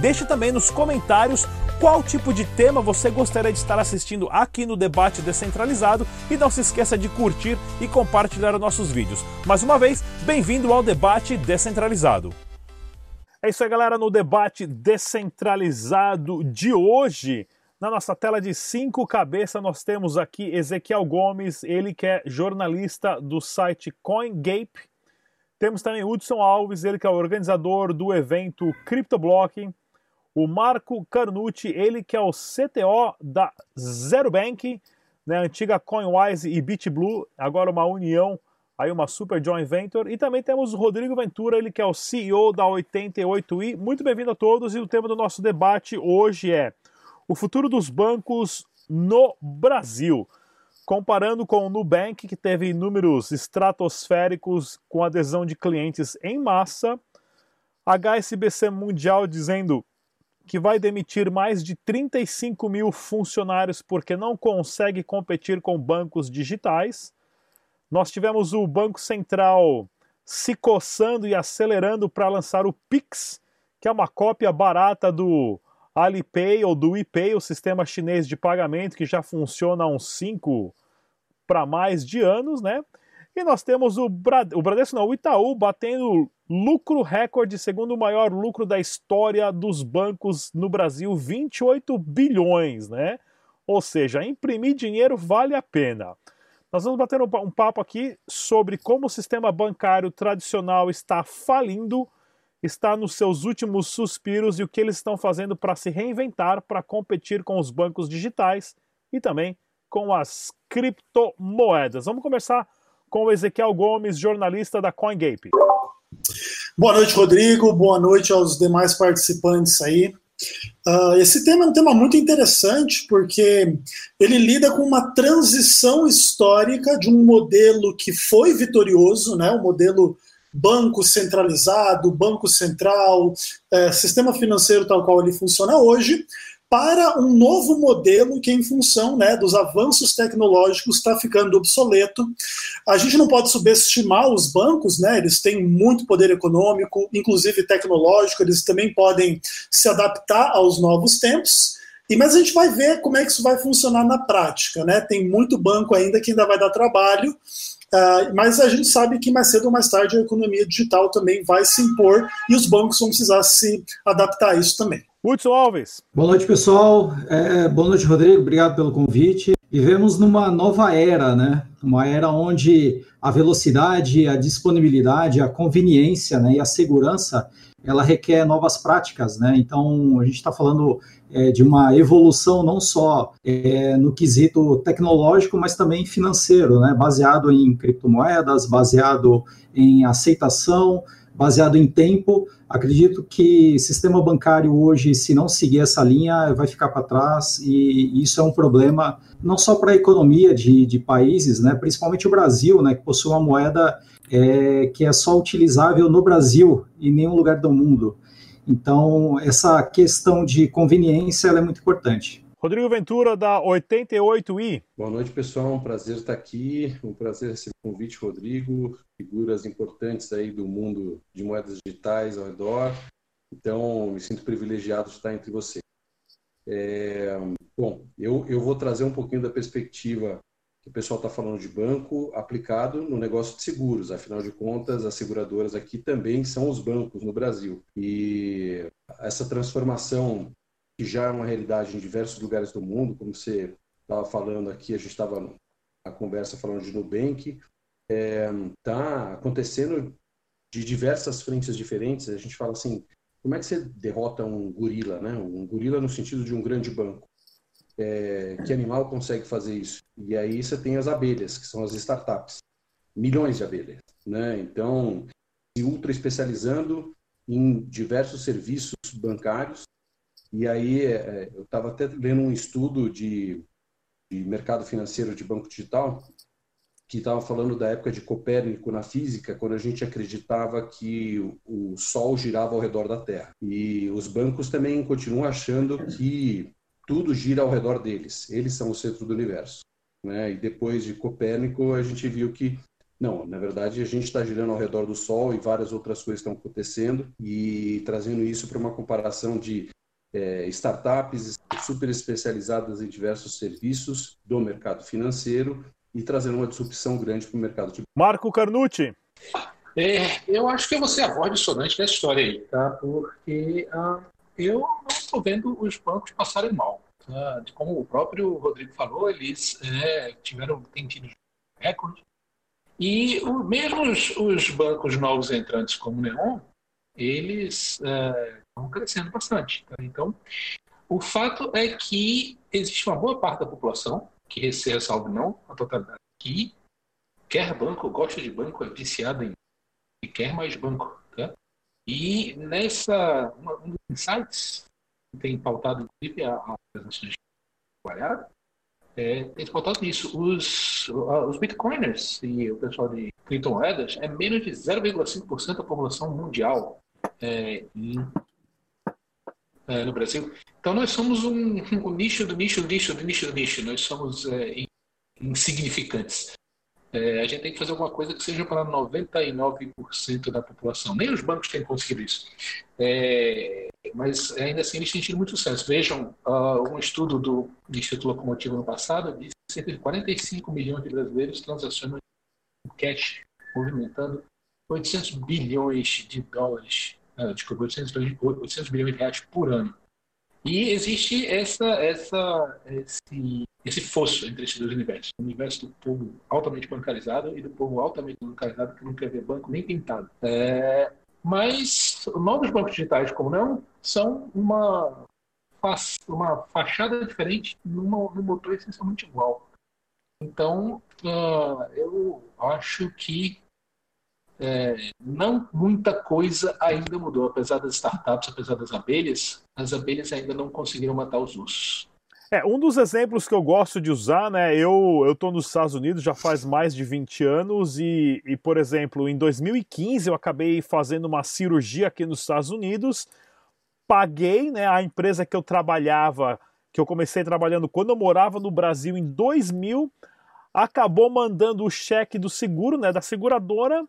Deixe também nos comentários qual tipo de tema você gostaria de estar assistindo aqui no Debate Descentralizado e não se esqueça de curtir e compartilhar os nossos vídeos. Mais uma vez, bem-vindo ao Debate Descentralizado. É isso aí, galera, no Debate Descentralizado de hoje. Na nossa tela de cinco cabeças, nós temos aqui Ezequiel Gomes, ele que é jornalista do site CoinGape. Temos também Hudson Alves, ele que é organizador do evento CryptoBlocking o Marco Carnucci, ele que é o CTO da Zero Bank, né, antiga CoinWise e BitBlue, agora uma união, aí uma super joint venture. E também temos o Rodrigo Ventura, ele que é o CEO da 88i. Muito bem-vindo a todos e o tema do nosso debate hoje é o futuro dos bancos no Brasil. Comparando com o Nubank, que teve números estratosféricos com adesão de clientes em massa, HSBC Mundial dizendo que vai demitir mais de 35 mil funcionários porque não consegue competir com bancos digitais. Nós tivemos o Banco Central se coçando e acelerando para lançar o Pix, que é uma cópia barata do Alipay ou do iPay, o sistema chinês de pagamento que já funciona há uns 5 para mais de anos, né? E nós temos o, Brad... o Bradesco, não, o Itaú batendo lucro recorde, segundo o maior lucro da história dos bancos no Brasil, 28 bilhões, né? Ou seja, imprimir dinheiro vale a pena. Nós vamos bater um papo aqui sobre como o sistema bancário tradicional está falindo, está nos seus últimos suspiros e o que eles estão fazendo para se reinventar, para competir com os bancos digitais e também com as criptomoedas. Vamos começar com o Ezequiel Gomes, jornalista da CoinGape. Boa noite, Rodrigo. Boa noite aos demais participantes aí. Uh, esse tema é um tema muito interessante porque ele lida com uma transição histórica de um modelo que foi vitorioso, né, o modelo banco centralizado, banco central, é, sistema financeiro tal qual ele funciona hoje, para um novo modelo que, em função né, dos avanços tecnológicos, está ficando obsoleto. A gente não pode subestimar os bancos, né, eles têm muito poder econômico, inclusive tecnológico, eles também podem se adaptar aos novos tempos. E, mas a gente vai ver como é que isso vai funcionar na prática. Né? Tem muito banco ainda que ainda vai dar trabalho, uh, mas a gente sabe que mais cedo ou mais tarde a economia digital também vai se impor e os bancos vão precisar se adaptar a isso também. Hudson Alves. Boa noite, pessoal. É, boa noite, Rodrigo. Obrigado pelo convite. Vivemos numa nova era, né? Uma era onde a velocidade, a disponibilidade, a conveniência né, e a segurança ela requer novas práticas, né? Então a gente está falando é, de uma evolução não só é, no quesito tecnológico, mas também financeiro, né? Baseado em criptomoedas, baseado em aceitação, baseado em tempo. Acredito que sistema bancário hoje, se não seguir essa linha, vai ficar para trás e isso é um problema não só para a economia de, de países, né, principalmente o Brasil, né, que possui uma moeda é, que é só utilizável no Brasil e em nenhum lugar do mundo. Então, essa questão de conveniência é muito importante. Rodrigo Ventura, da 88i. Boa noite, pessoal. Um prazer estar aqui. Um prazer receber o convite, Rodrigo. Figuras importantes aí do mundo de moedas digitais ao redor. Então, me sinto privilegiado de estar entre vocês. É, bom, eu, eu vou trazer um pouquinho da perspectiva que o pessoal está falando de banco aplicado no negócio de seguros. Afinal de contas, as seguradoras aqui também são os bancos no Brasil. E essa transformação que já é uma realidade em diversos lugares do mundo, como você estava falando aqui, a gente estava na conversa falando de Nubank, está é, tá acontecendo de diversas frentes diferentes. A gente fala assim, como é que você derrota um gorila, né? Um gorila no sentido de um grande banco. É, que animal consegue fazer isso? E aí você tem as abelhas, que são as startups. Milhões de abelhas, né? Então, se ultra especializando em diversos serviços bancários E aí é, eu estava até lendo um estudo de, de mercado financeiro de banco digital que estava falando da época de Copérnico na física, quando a gente acreditava que o Sol girava ao redor da Terra. E os bancos também continuam achando que tudo gira ao redor deles. Eles são o centro do universo. Né? E depois de Copérnico, a gente viu que não, na verdade a gente está girando ao redor do Sol e várias outras coisas estão acontecendo e trazendo isso para uma comparação de é, startups super especializadas em diversos serviços do mercado financeiro e trazendo uma disrupção grande para o mercado de. Marco Carnucci. É, eu acho que eu vou ser a voz dissonante dessa história aí, tá? Porque ah, eu não estou vendo os bancos passarem mal. Tá? Como o próprio Rodrigo falou, eles é, tiveram, têm tido recorde. E o, mesmo os, os, bancos novos entrantes como o Neon, eles é, estão crescendo bastante. Então, o fato é que existe uma boa parte da população, que é salvo não, a totalidade, que quer banco, gosta de banco, é viciada em e quer mais banco. Tá? E nessa, um dos insights que tem pautado, inclusive, a, trabalhadas, é, tem pautado nisso. Os, os bitcoiners e o pessoal de criptomoedas é menos de 0,5% da população mundial é, em, é, no Brasil. Então nós somos um, um, nicho do nicho do nicho do nicho do nicho. Nós somos é, insignificantes. É, a gente tem que fazer alguma coisa que seja para 99% da população. Nem os bancos têm conseguido isso. É, mas ainda assim eles têm tido muito sucesso. Vejam, uh, um estudo do Instituto Locomotivo no passado disse que cerca de 45 milhões de brasileiros transacionam cash, movimentando 800 bilhões de dólares, desculpa, 800, 800 bilhões de reais por ano. E existe essa, essa, esse, esse fosso entre esses dois universos. O universo do povo altamente bancarizado e do povo altamente bancarizado que não quer ver banco nem pintado. É, mas novos bancos digitais, como não, são uma, uma fachada diferente numa, num motor essencialmente igual. Então, uh, eu acho que é, não muita coisa ainda mudou, apesar das startups, apesar das abelhas, as abelhas ainda não conseguiram matar os ursos. É, um dos exemplos que eu gosto de usar, né? Eu eu tô nos Estados Unidos já faz mais de 20 anos e, e, por exemplo, em 2015 eu acabei fazendo uma cirurgia aqui nos Estados Unidos, paguei, né, a empresa que eu trabalhava, que eu comecei trabalhando quando eu morava no Brasil em 2000, acabou mandando o cheque do seguro, né, da seguradora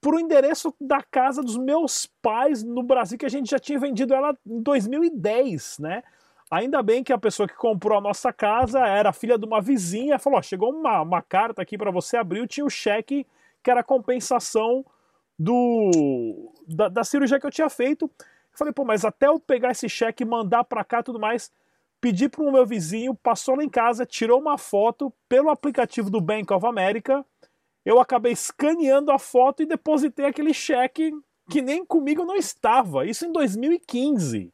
para o endereço da casa dos meus pais no Brasil, que a gente já tinha vendido ela em 2010, né? Ainda bem que a pessoa que comprou a nossa casa era filha de uma vizinha, falou: chegou uma, uma carta aqui para você abrir, tinha o cheque que era compensação do da, da, cirurgia que eu tinha feito. Eu falei, pô, mas até eu pegar esse cheque, mandar para cá tudo mais, pedi para o meu vizinho, passou lá em casa, tirou uma foto pelo aplicativo do Bank of America eu acabei escaneando a foto e depositei aquele cheque que nem comigo não estava. Isso em 2015,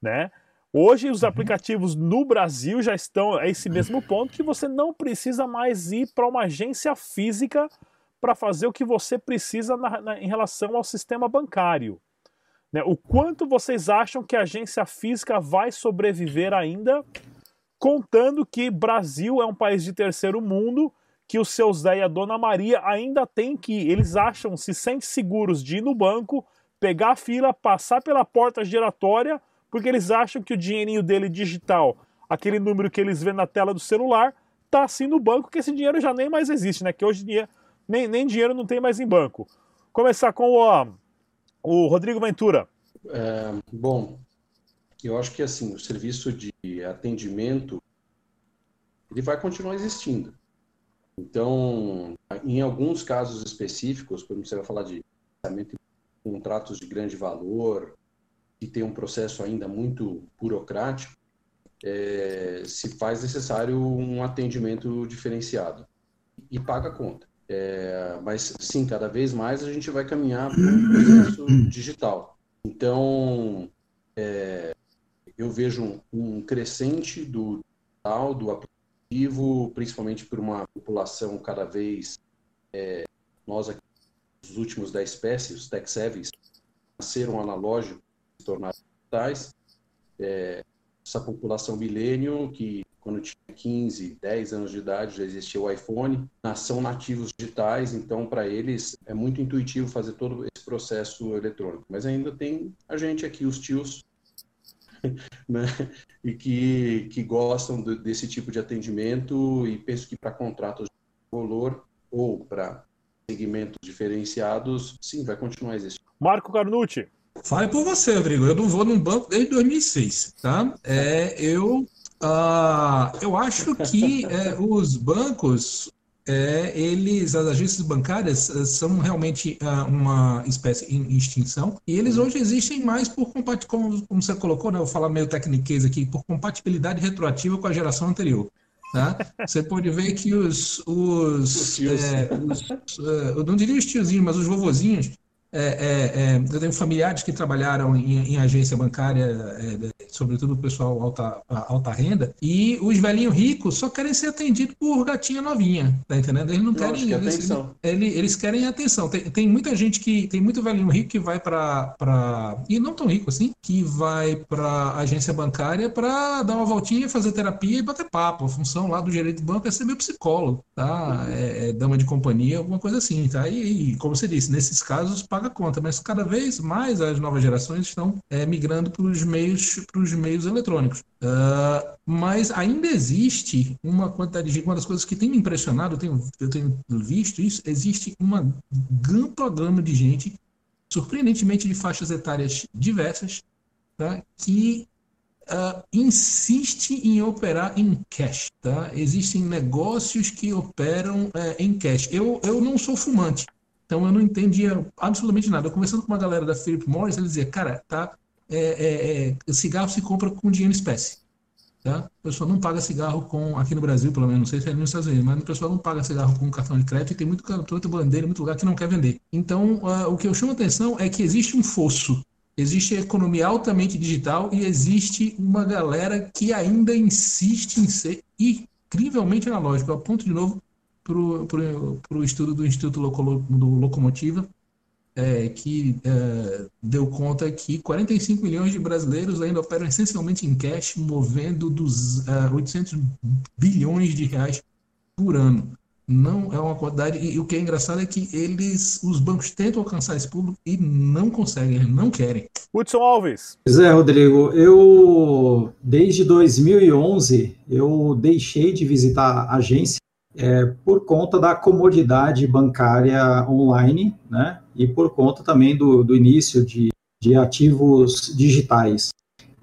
né? Hoje os uhum. aplicativos no Brasil já estão a esse mesmo ponto que você não precisa mais ir para uma agência física para fazer o que você precisa na, na, em relação ao sistema bancário. Né? O quanto vocês acham que a agência física vai sobreviver ainda, contando que Brasil é um país de terceiro mundo que o seu Zé e a Dona Maria ainda tem que, eles acham, se sentem seguros de ir no banco, pegar a fila, passar pela porta giratória, porque eles acham que o dinheirinho dele digital, aquele número que eles vêem na tela do celular, tá assim no banco, que esse dinheiro já nem mais existe, né? Que hoje em dia nem, nem dinheiro não tem mais em banco. Começar com o, o Rodrigo Ventura. É, bom, eu acho que assim, o serviço de atendimento ele vai continuar existindo. Então, em alguns casos específicos, exemplo, você vai falar de contratos de grande valor, que tem um processo ainda muito burocrático, é, se faz necessário um atendimento diferenciado e paga a conta. É, mas sim, cada vez mais a gente vai caminhar para um processo digital. Então, é, eu vejo um, um crescente do digital, do aplicativo principalmente por uma população cada vez. É, nós aqui, nos últimos 10 espécies, os tech savvies, nasceram analógicos, se tornaram digitais. é, essa população milênio que quando tinha 15, 10 anos de idade já existia o iPhone, são nativos digitais, então para eles é muito intuitivo fazer todo esse processo eletrônico. Mas ainda tem a gente aqui, os tios, né? e que, que gostam de, desse tipo de atendimento e penso que para contratos de valor ou para segmentos diferenciados, sim, vai continuar existindo. Marco Carnucci. Fale por você, Rodrigo. Eu não vou num banco desde 2006, tá? É, eu, uh, eu acho que é, os bancos, é, eles, as agências bancárias é, são realmente uh, uma espécie em extinção e eles hoje existem mais por como, como você colocou, né? Eu vou falar meio tecniquez aqui, por compatibilidade retroativa com a geração anterior. Tá? Você pode ver que os, os, os, é, os uh, eu não diria os tiozinhos, mas os vovozinhos, é, é, é, eu tenho familiares que trabalharam em, em agência bancária, é, sobretudo o pessoal alta, alta renda, e os velhinhos ricos só querem ser atendidos por gatinha novinha, tá entendendo? Eles não querem. Que eles, eles, eles, querem atenção. Tem, tem muita gente que. Tem muito velhinho rico que vai para. E não tão rico assim, que vai para agência bancária para dar uma voltinha, fazer terapia e bater papo. A função lá do gerente do banco é ser meu psicólogo, tá? Uhum. É, é, dama de companhia, alguma coisa assim, tá? E, e como você disse, nesses casos, paga conta, mas cada vez mais as novas gerações estão é, migrando para os meios, os meios eletrônicos. Uh, mas ainda existe uma quantidade de uma das coisas que tem me impressionado, eu tenho, eu tenho visto isso, existe uma ampla gama de gente, surpreendentemente de faixas etárias diversas, tá, que Uh, insiste em operar em cash. Tá? Existem negócios que operam uh, em cash. Eu, eu não sou fumante, então eu não entendia absolutamente nada. Eu conversando com uma galera da Philip Morris, ele dizia, cara, tá, é, é, é, cigarro se compra com dinheiro em espécie. Tá? O pessoal não paga cigarro com, aqui no Brasil, pelo menos, não sei se é nos Estados Unidos, mas o pessoal não paga cigarro com cartão de crédito e tem muito muito bandeira, muito lugar que não quer vender. Então, uh, o que eu chamo a atenção é que existe um fosso, existe a economia altamente digital e existe uma galera que ainda insiste em ser incrivelmente analógico, a ponto, de novo, para o estudo do Instituto Loco, do Locomotiva, é, que é, deu conta que 45 milhões de brasileiros ainda operam essencialmente em cash, movendo dos uh, 800 bilhões de reais por ano. Não é uma quantidade. E, e o que é engraçado é que eles, os bancos tentam alcançar esse público e não conseguem, não querem. Hudson Alves. Pois é, Rodrigo. Eu, desde 2011, eu deixei de visitar agência é, por conta da comodidade bancária online, né? E por conta também do, do início de, de ativos digitais.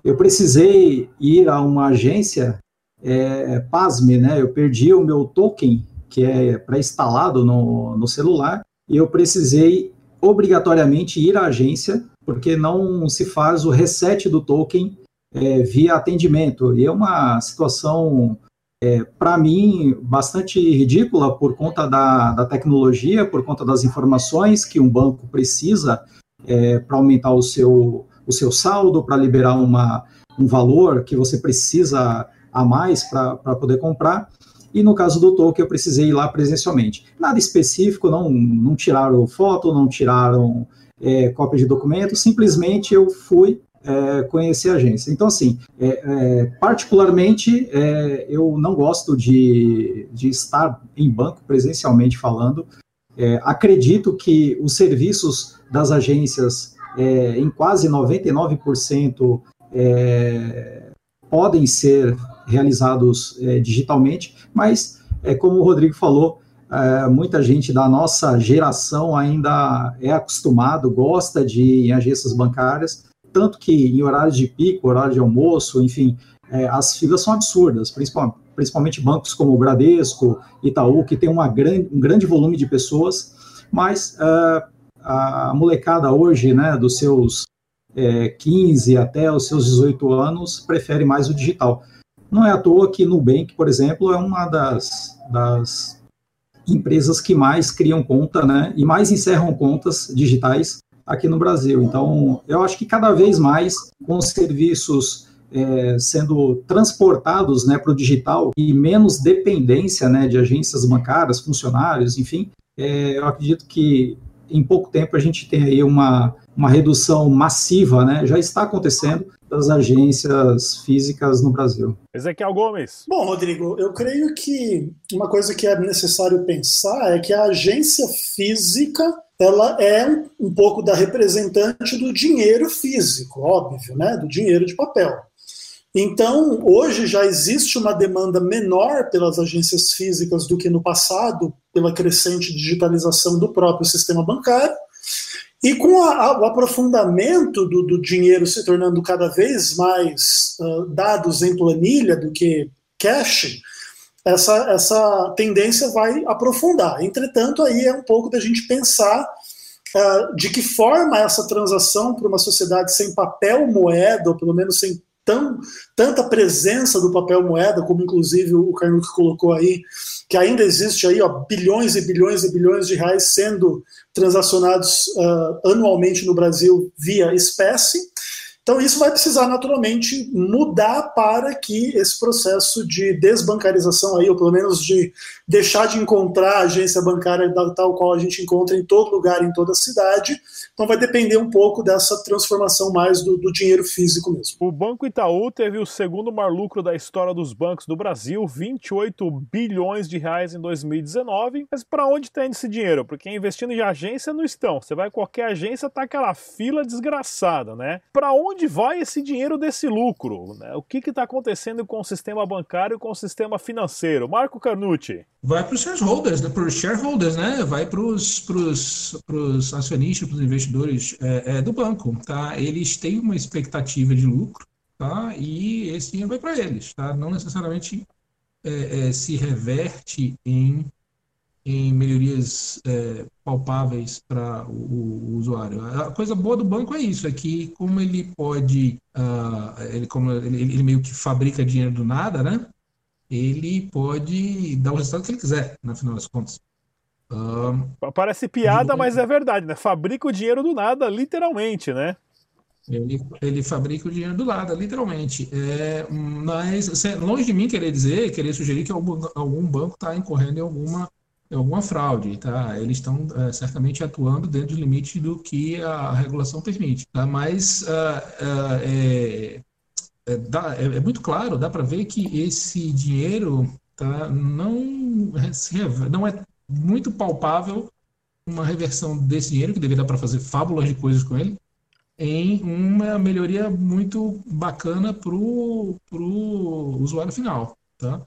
Eu precisei ir a uma agência, é, pasme, né? Eu perdi o meu token, que é pré-instalado no, no celular, e eu precisei obrigatoriamente ir à agência, porque não se faz o reset do token é, via atendimento. E é uma situação é, para mim, bastante ridícula por conta da, da tecnologia, por conta das informações que um banco precisa é, para aumentar o seu, o seu saldo, para liberar uma, um valor que você precisa a mais para poder comprar. E no caso do token, eu precisei ir lá presencialmente. Nada específico, não, não tiraram foto, não tiraram é, cópia de documento, simplesmente eu fui é, conhecer a agência. Então, assim, é, é, particularmente, é, eu não gosto de, de estar em banco presencialmente falando. É, acredito que os serviços das agências, é, em quase 99%, podem ser realizados digitalmente, mas, como o Rodrigo falou, muita gente da nossa geração ainda é acostumado, gosta de ir em agências bancárias, tanto que em horários de pico, horário de almoço, enfim, é, as filas são absurdas, principalmente, principalmente bancos como o Bradesco, Itaú, que tem uma grande, um grande volume de pessoas, mas uh, a molecada hoje, né, dos seus é, 15 até os seus 18 anos, prefere mais o digital. Não é à toa que Nubank, por exemplo, é uma das, das empresas que mais criam conta, né, e mais encerram contas digitais aqui no Brasil. Então, eu acho que cada vez mais, com os serviços é, sendo transportados né, para o digital e menos dependência né, de agências bancárias, funcionários, enfim, é, eu acredito que em pouco tempo a gente tem aí uma, uma redução massiva, né? Já está acontecendo das agências físicas no Brasil. Ezequiel Gomes. Bom, Rodrigo, eu creio que uma coisa que é necessário pensar é que a agência física ela é um pouco da representante do dinheiro físico, óbvio, né? Do dinheiro de papel. Então, hoje já existe uma demanda menor pelas agências físicas do que no passado, pela crescente digitalização do próprio sistema bancário. E com a, a, o aprofundamento do, do, dinheiro se tornando cada vez mais uh, dados em planilha do que cash, essa, essa tendência vai aprofundar. Entretanto, aí é um pouco da gente pensar uh, de que forma essa transação para uma sociedade sem papel moeda, ou pelo menos sem tão, tanta presença do papel moeda, como inclusive o Carnucci colocou aí, que ainda existe aí ó, bilhões e bilhões e bilhões de reais sendo transacionados uh, anualmente no Brasil via espécie. Então, isso vai precisar naturalmente mudar para que esse processo de desbancarização, aí, ou pelo menos de deixar de encontrar a agência bancária tal qual a gente encontra em todo lugar, em toda cidade. Então, vai depender um pouco dessa transformação mais do, do dinheiro físico mesmo. O Banco Itaú teve o segundo maior lucro da história dos bancos do Brasil, 28 bilhões de reais em 2019. Mas para onde está indo esse dinheiro? Porque investindo em agência não estão. Você vai qualquer agência, tá aquela fila desgraçada, né? Para onde onde vai esse dinheiro desse lucro? Né? O que está acontecendo com o sistema bancário e com o sistema financeiro? Marco Carnucci. Vai para os shareholders, né? para os shareholders, né? vai para os acionistas, para os investidores é, é, do banco. Tá? Eles têm uma expectativa de lucro tá? e esse dinheiro vai para eles. Tá? Não necessariamente é, é se reverte em em melhorias é, palpáveis para o, o, usuário. A coisa boa do banco é isso, é que como ele pode, uh, ele, como ele, ele, meio que fabrica dinheiro do nada, né? Ele pode dar o resultado que ele quiser, no final das contas. Uh, Parece piada, mas é verdade, né? Fabrica o dinheiro do nada, literalmente, né? Ele, ele fabrica o dinheiro do nada, literalmente. É, mas longe de mim querer dizer, querer sugerir que algum, algum banco está incorrendo em alguma alguma fraude, tá? Eles estão é, certamente atuando dentro do limite do que a regulação permite, tá? Mas uh, uh, é, é, dá, é, é, muito claro, dá para ver que esse dinheiro tá, não, não é muito palpável uma reversão desse dinheiro, que deveria dar para fazer fábulas de coisas com ele, em uma melhoria muito bacana para o usuário final, tá?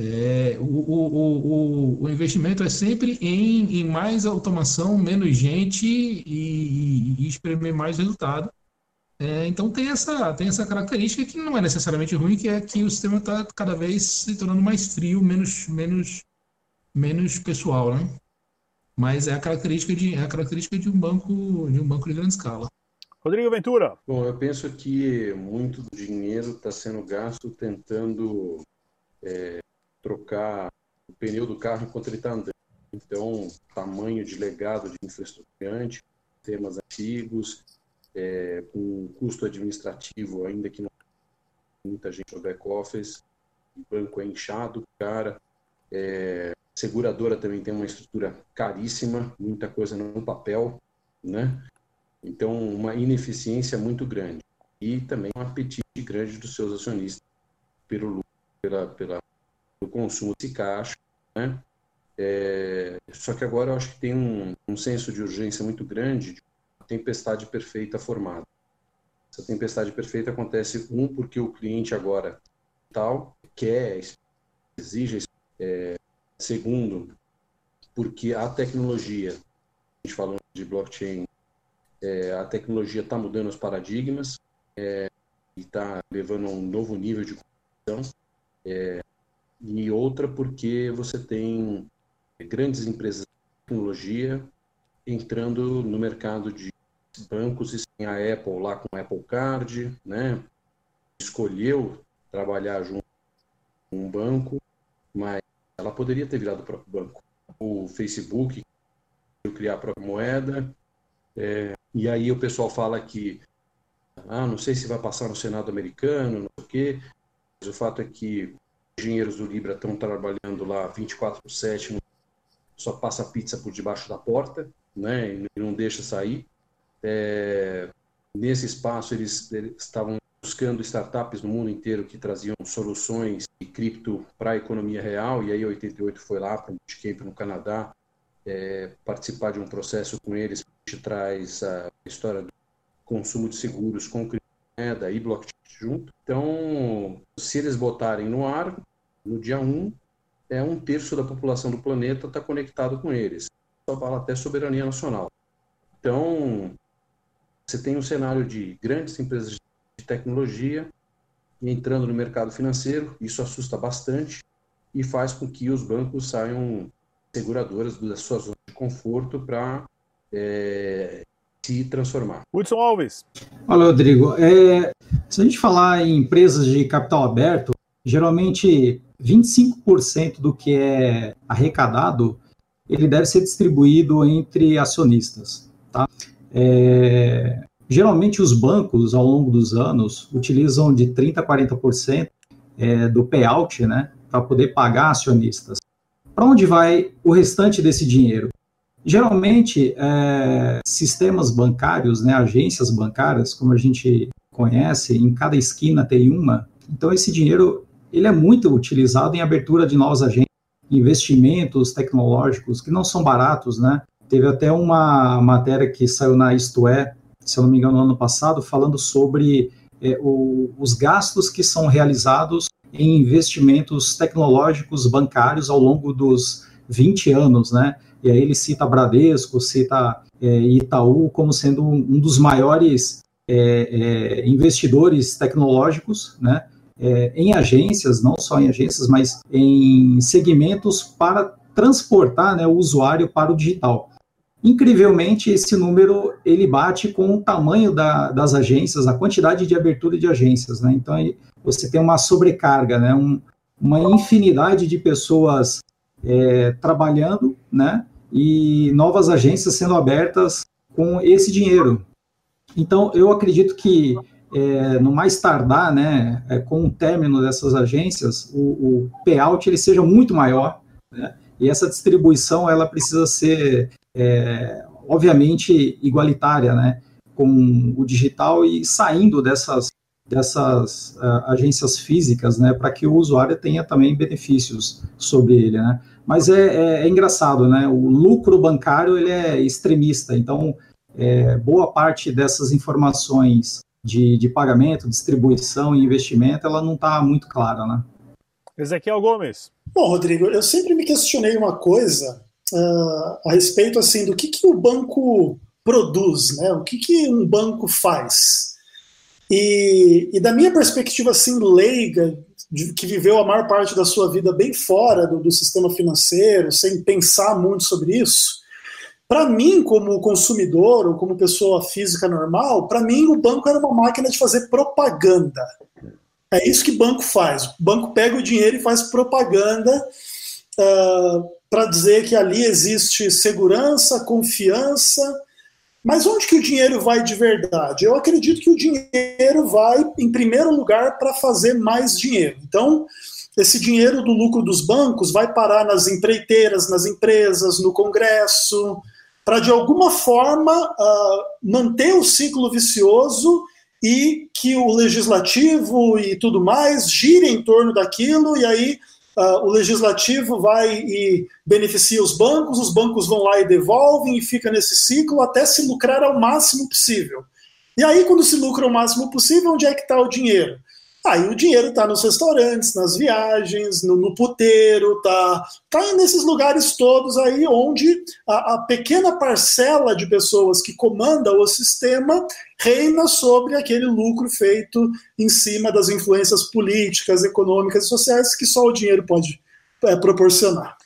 É, o, o, o, o, investimento é sempre em, em, mais automação, menos gente e, e espremer mais resultado. É, então tem essa, tem essa característica que não é necessariamente ruim, que é que o sistema está cada vez se tornando mais frio, menos, menos, menos pessoal, né? Mas é a característica de, é a característica de um banco de um banco de grande escala. Rodrigo Ventura. Bom, eu penso que muito do dinheiro está sendo gasto tentando é, trocar o pneu do carro enquanto ele está andando. Então, tamanho de legado de infraestrutura temas antigos, é, com custo administrativo ainda que não muita gente no back-office, o banco é inchado, cara, é, seguradora também tem uma estrutura caríssima, muita coisa no papel, né? Então, uma ineficiência muito grande. E também um apetite grande dos seus acionistas pelo pela, pela do consumo desse caixa, né? É, só que agora eu acho que tem um, um senso de urgência muito grande de tempestade perfeita formada. Essa tempestade perfeita acontece, um, porque o cliente agora tal quer, exige, é, segundo, porque a tecnologia, a gente falando de blockchain, é, a tecnologia está mudando os paradigmas é, e está levando a um novo nível de computação. É, e outra porque você tem grandes empresas de tecnologia entrando no mercado de bancos e tem a Apple lá com o Apple Card, né? Escolheu trabalhar junto com um banco, mas ela poderia ter virado o próprio banco. O Facebook criar a própria moeda, é, e aí o pessoal fala que ah, não sei se vai passar no Senado americano, não sei o quê, mas o fato é que engenheiros do Libra estão trabalhando lá 24 por 7 no só passa pizza por debaixo da porta, né, e não deixa sair. É, nesse espaço, eles, eles estavam buscando startups no mundo inteiro que traziam soluções de cripto para a economia real, e aí 88 foi lá para um bootcamp no Canadá, é, participar de um processo com eles, gente traz a história do consumo de seguros com criptomoeda e blockchain junto. Então, se eles botarem no ar, no dia 1, é um terço da população do planeta está conectado com eles. Só fala até soberania nacional. Então, você tem um cenário de grandes empresas de tecnologia entrando no mercado financeiro, isso assusta bastante e faz com que os bancos saiam seguradoras da sua zona de conforto para é, se transformar. Hudson Alves. Olha, Rodrigo, é, se a gente falar em empresas de capital aberto, geralmente 25% do que é arrecadado ele deve ser distribuído entre acionistas. Tá? É, geralmente os bancos, ao longo dos anos, utilizam de 30% a 40% é, do payout né, para poder pagar acionistas. Para onde vai o restante desse dinheiro? Geralmente, é, sistemas bancários, né, agências bancárias, como a gente conhece, em cada esquina tem uma. Então, esse dinheiro ele é muito utilizado em abertura de novas agências, investimentos tecnológicos que não são baratos, né? Teve até uma matéria que saiu na Isto É, se eu não me engano, no ano passado, falando sobre é, o, os gastos que são realizados em investimentos tecnológicos bancários ao longo dos 20 anos, né? E aí ele cita Bradesco, cita é, Itaú como sendo um, dos maiores é, é investidores tecnológicos, né? É, em agências, não só em agências, mas em segmentos para transportar né, o usuário para o digital. Incrivelmente, esse número ele bate com o tamanho da, das agências, a quantidade de abertura de agências. Né? Então, você tem uma sobrecarga, né? Um, uma infinidade de pessoas é, trabalhando né? e novas agências sendo abertas com esse dinheiro. Então, eu acredito que é, no mais tardar, né, é, com o término dessas agências, o, o payout ele seja muito maior, né, e essa distribuição ela precisa ser, é, obviamente, igualitária, né, com o digital e saindo dessas dessas uh, agências físicas, né, para que o usuário tenha também benefícios sobre ele, né. Mas é, é, é engraçado, né, o lucro bancário ele é extremista, então boa parte dessas informações de, de pagamento, distribuição e investimento, ela não está muito clara, né? Ezequiel Gomes. Bom, Rodrigo, eu sempre me questionei uma coisa uh, a respeito assim do que, que o banco produz, né? O que, que um banco faz? E, e da minha perspectiva assim leiga, de, que viveu a maior parte da sua vida bem fora do, do sistema financeiro, sem pensar muito sobre isso, para mim, como consumidor ou como pessoa física normal, para mim o banco era uma máquina de fazer propaganda. É isso que banco faz. O banco pega o dinheiro e faz propaganda uh, ah, para dizer que ali existe segurança, confiança. Mas onde que o dinheiro vai de verdade? Eu acredito que o dinheiro vai, em primeiro lugar, para fazer mais dinheiro. Então, esse dinheiro do lucro dos bancos vai parar nas empreiteiras, nas empresas, no Congresso, para de alguma forma uh, manter o ciclo vicioso e que o legislativo e tudo mais gire em torno daquilo, e aí uh, o legislativo vai e beneficia os bancos, os bancos vão lá e devolvem, e fica nesse ciclo até se lucrar ao máximo possível. E aí, quando se lucra o máximo possível, onde é que está o dinheiro? Aí o dinheiro está nos restaurantes, nas viagens, no, no puteiro, tá, tá nesses lugares todos aí onde a, a, pequena parcela de pessoas que comanda o sistema reina sobre aquele lucro feito em cima das influências políticas, econômicas e sociais que só o dinheiro pode é, proporcionar.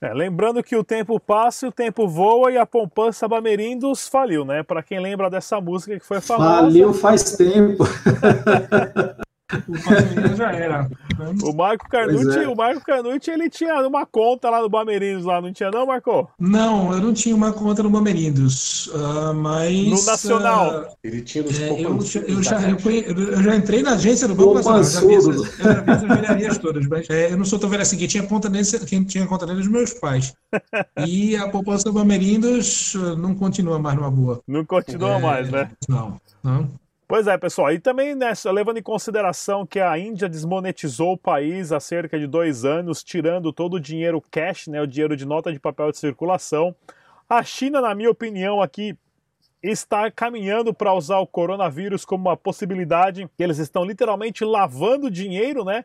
É, lembrando que o tempo passa, o tempo voa e a poupança Bamerindos faliu, né? Para quem lembra dessa música que foi famosa. Faliu faz tempo. O já era. O Marco Carnucci, é. o Marco Carnucci, ele tinha uma conta lá no Bamerindos, lá, não tinha não, Marco? Não, eu não tinha uma conta no Bamerindos, uh, mas... No Nacional. Uh, ele tinha nos é, eu, eu, já, eu, eu, já entrei na agência do Banco Nacional, eu já vi essas velharias todas, mas é, eu não sou tão velho assim, quem tinha conta nesse, quem tinha conta nele os meus pais. E a população do Bamerindos uh, não continua mais numa boa. Não continua é, mais, né? Não, não. Pois é, pessoal. E também, né, levando em consideração que a Índia desmonetizou o país há cerca de dois anos, tirando todo o dinheiro cash, né, o dinheiro de nota de papel de circulação, a China, na minha opinião, aqui está caminhando para usar o coronavírus como uma possibilidade. Eles estão literalmente lavando dinheiro, né?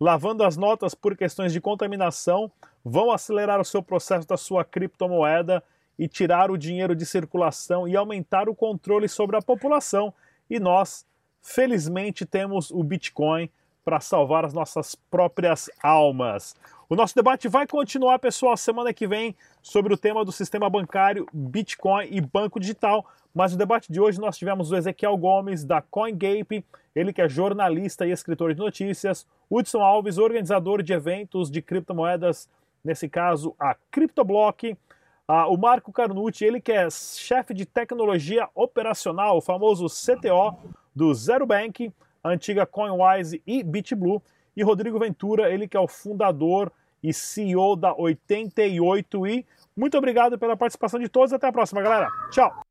Lavando as notas por questões de contaminação, vão acelerar o seu processo da sua criptomoeda e tirar o dinheiro de circulação e aumentar o controle sobre a população e nós, felizmente, temos o Bitcoin para salvar as nossas próprias almas. O nosso debate vai continuar, pessoal, semana que vem sobre o tema do sistema bancário, Bitcoin e banco digital. Mas no debate de hoje nós tivemos o Ezequiel Gomes da CoinGape, ele que é jornalista e escritor de notícias, Hudson Alves, organizador de eventos de criptomoedas, nesse caso a CryptoBlock, ah, o Marco Carnucci, ele que é chefe de tecnologia operacional, o famoso CTO do Zero Bank, antiga CoinWise e BitBlue. E Rodrigo Ventura, ele que é o fundador e CEO da 88i. Muito obrigado pela participação de todos. Até a próxima, galera. Tchau!